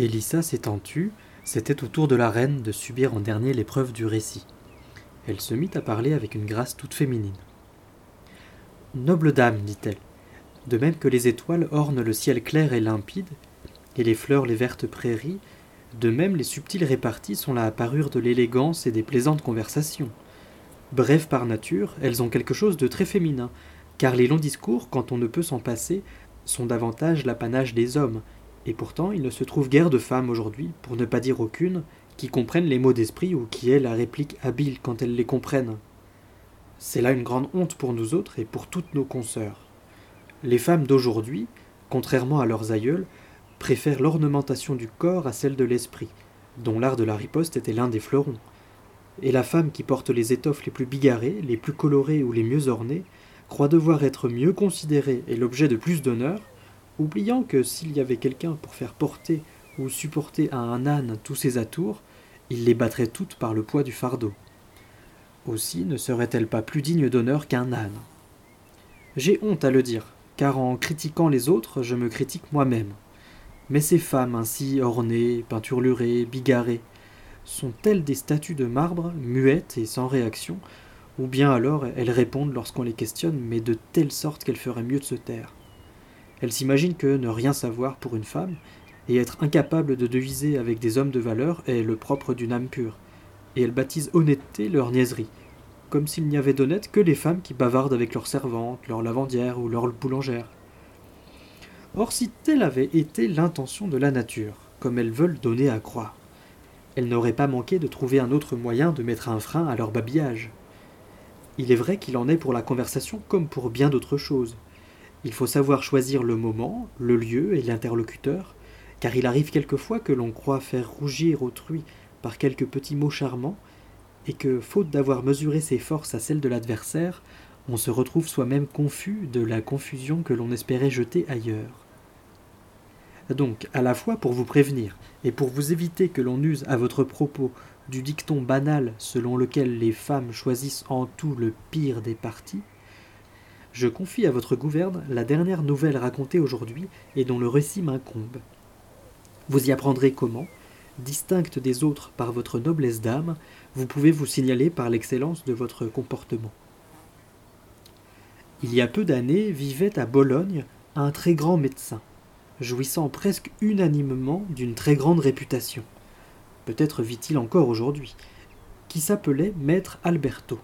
Elissa s'étant tue, c'était au tour de la reine de subir en dernier l'épreuve du récit. Elle se mit à parler avec une grâce toute féminine. Noble dame, dit-elle, de même que les étoiles ornent le ciel clair et limpide, et les fleurs les vertes prairies, de même les subtiles réparties sont la parure de l'élégance et des plaisantes conversations. Brèves par nature, elles ont quelque chose de très féminin, car les longs discours, quand on ne peut s'en passer, sont davantage l'apanage des hommes, et pourtant il ne se trouve guère de femmes aujourd'hui, pour ne pas dire aucune, qui comprennent les mots d'esprit ou qui aient la réplique habile quand elles les comprennent. C'est là une grande honte pour nous autres et pour toutes nos consoeurs. Les femmes d'aujourd'hui, contrairement à leurs aïeules, préfèrent l'ornementation du corps à celle de l'esprit, dont l'art de la riposte était l'un des fleurons. Et la femme qui porte les étoffes les plus bigarrées, les plus colorées ou les mieux ornées, croit devoir être mieux considérée et l'objet de plus d'honneur, oubliant que s'il y avait quelqu'un pour faire porter ou supporter à un âne tous ses atours, il les battrait toutes par le poids du fardeau. Aussi ne serait-elle pas plus digne d'honneur qu'un âne J'ai honte à le dire, car en critiquant les autres, je me critique moi-même. Mais ces femmes ainsi ornées, peinturlurées, bigarrées, sont-elles des statues de marbre, muettes et sans réaction, ou bien alors elles répondent lorsqu'on les questionne, mais de telle sorte qu'elles feraient mieux de se taire? Elles s'imaginent que ne rien savoir pour une femme, et être incapable de deviser avec des hommes de valeur est le propre d'une âme pure, et elles baptisent honnêteté leur niaiserie, comme s'il n'y avait d'honnête que les femmes qui bavardent avec leurs servantes, leurs lavandières ou leurs boulangères. Or, si telle avait été l'intention de la nature, comme elles veulent donner à croire, elles n'auraient pas manqué de trouver un autre moyen de mettre un frein à leur babillage. Il est vrai qu'il en est pour la conversation comme pour bien d'autres choses. Il faut savoir choisir le moment, le lieu et l'interlocuteur, car il arrive quelquefois que l'on croit faire rougir autrui par quelques petits mots charmants, et que, faute d'avoir mesuré ses forces à celles de l'adversaire, on se retrouve soi-même confus de la confusion que l'on espérait jeter ailleurs. Donc, à la fois pour vous prévenir et pour vous éviter que l'on use à votre propos du dicton banal selon lequel les femmes choisissent en tout le pire des partis, je confie à votre gouverne la dernière nouvelle racontée aujourd'hui et dont le récit m'incombe. Vous y apprendrez comment, distincte des autres par votre noblesse d'âme, vous pouvez vous signaler par l'excellence de votre comportement. Il y a peu d'années vivait à Bologne un très grand médecin, jouissant presque unanimement d'une très grande réputation. Peut-être vit-il encore aujourd'hui, qui s'appelait Maître Alberto.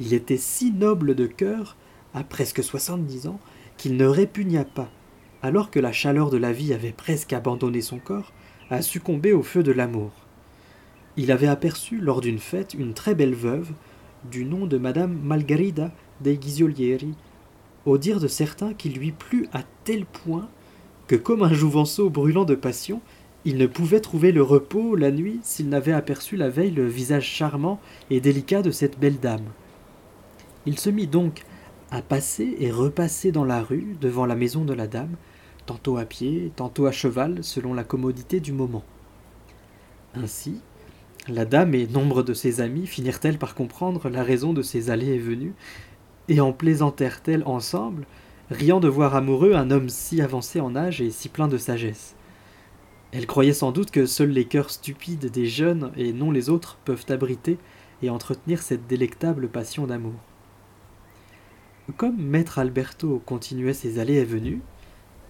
Il était si noble de cœur, à presque soixante-dix ans, qu'il ne répugna pas, alors que la chaleur de la vie avait presque abandonné son corps, à succomber au feu de l'amour. Il avait aperçu lors d'une fête une très belle veuve, du nom de Madame Margarida dei Ghisolieri, au dire de certains qui lui plut à tel point que, comme un jouvenceau brûlant de passion, il ne pouvait trouver le repos la nuit s'il n'avait aperçu la veille le visage charmant et délicat de cette belle dame. Il se mit donc à passer et repasser dans la rue devant la maison de la dame, tantôt à pied, tantôt à cheval, selon la commodité du moment. Ainsi, la dame et nombre de ses amis finirent-elles par comprendre la raison de ses allées et venues, et en plaisantèrent-elles ensemble, riant de voir amoureux un homme si avancé en âge et si plein de sagesse? Elles croyaient sans doute que seuls les cœurs stupides des jeunes et non les autres peuvent abriter et entretenir cette délectable passion d'amour. Comme maître Alberto continuait ses allées et venues,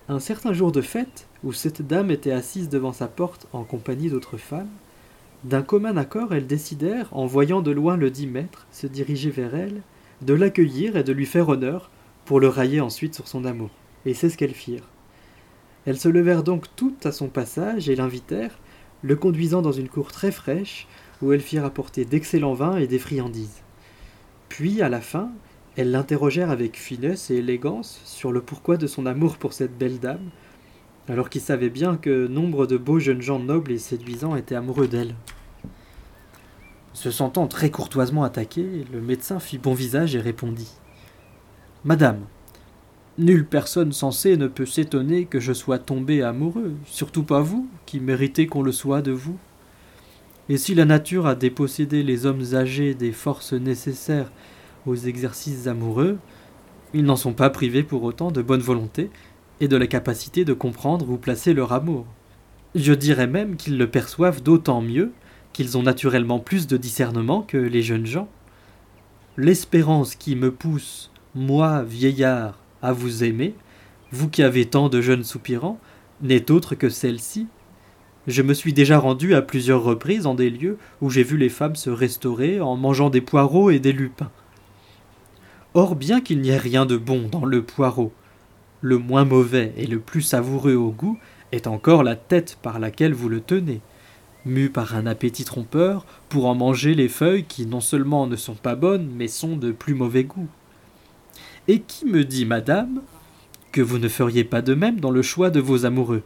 un certain jour de fête, où cette dame était assise devant sa porte en compagnie d'autres femmes, d'un commun accord elles décidèrent, en voyant de loin le dit maître se diriger vers elle, de l'accueillir et de lui faire honneur, pour le railler ensuite sur son amour. Et c'est ce qu'elles firent. Elles se levèrent donc toutes à son passage et l'invitèrent, le conduisant dans une cour très fraîche, où elles firent apporter d'excellents vins et des friandises. Puis, à la fin, elles l'interrogèrent avec finesse et élégance sur le pourquoi de son amour pour cette belle dame, alors qu'il savait bien que nombre de beaux jeunes gens nobles et séduisants étaient amoureux d'elle. Se sentant très courtoisement attaqué, le médecin fit bon visage et répondit Madame, nulle personne sensée ne peut s'étonner que je sois tombé amoureux, surtout pas vous, qui méritez qu'on le soit de vous. Et si la nature a dépossédé les hommes âgés des forces nécessaires aux exercices amoureux, ils n'en sont pas privés pour autant de bonne volonté et de la capacité de comprendre ou placer leur amour. Je dirais même qu'ils le perçoivent d'autant mieux qu'ils ont naturellement plus de discernement que les jeunes gens. L'espérance qui me pousse, moi, vieillard, à vous aimer, vous qui avez tant de jeunes soupirants, n'est autre que celle-ci. Je me suis déjà rendu à plusieurs reprises en des lieux où j'ai vu les femmes se restaurer en mangeant des poireaux et des lupins. Or, bien qu'il n'y ait rien de bon dans le poireau, le moins mauvais et le plus savoureux au goût est encore la tête par laquelle vous le tenez, mu par un appétit trompeur pour en manger les feuilles qui non seulement ne sont pas bonnes, mais sont de plus mauvais goût. Et qui me dit, madame, que vous ne feriez pas de même dans le choix de vos amoureux?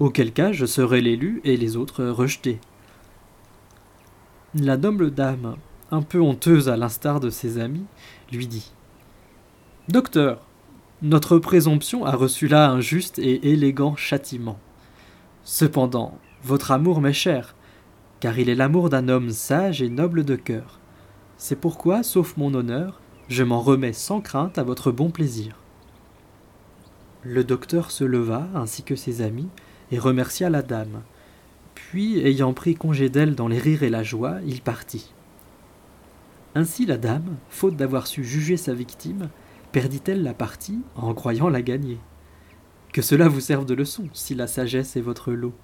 Auquel cas je serais l'élu et les autres rejetés. La noble dame, un peu honteuse à l'instar de ses amis, lui dit Docteur, notre présomption a reçu là un juste et élégant châtiment. Cependant, votre amour m'est cher, car il est l'amour d'un homme sage et noble de cœur. C'est pourquoi, sauf mon honneur, je m'en remets sans crainte à votre bon plaisir. Le docteur se leva, ainsi que ses amis, et remercia la dame. Puis, ayant pris congé d'elle dans les rires et la joie, il partit. Ainsi la dame, faute d'avoir su juger sa victime, perdit-elle la partie en croyant la gagner? Que cela vous serve de leçon, si la sagesse est votre lot.